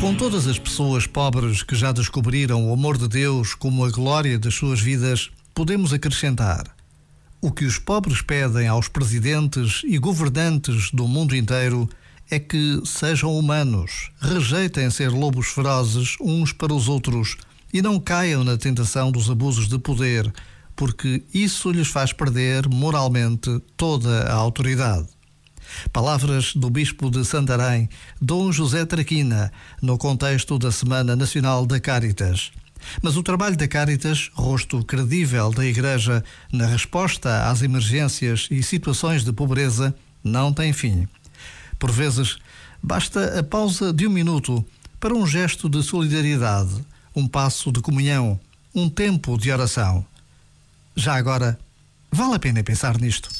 Com todas as pessoas pobres que já descobriram o amor de Deus como a glória das suas vidas, podemos acrescentar: o que os pobres pedem aos presidentes e governantes do mundo inteiro é que sejam humanos, rejeitem ser lobos ferozes uns para os outros e não caiam na tentação dos abusos de poder, porque isso lhes faz perder moralmente toda a autoridade. Palavras do Bispo de Santarém, Dom José Traquina, no contexto da Semana Nacional da Caritas. Mas o trabalho da Caritas, rosto credível da Igreja na resposta às emergências e situações de pobreza, não tem fim. Por vezes, basta a pausa de um minuto para um gesto de solidariedade, um passo de comunhão, um tempo de oração. Já agora, vale a pena pensar nisto.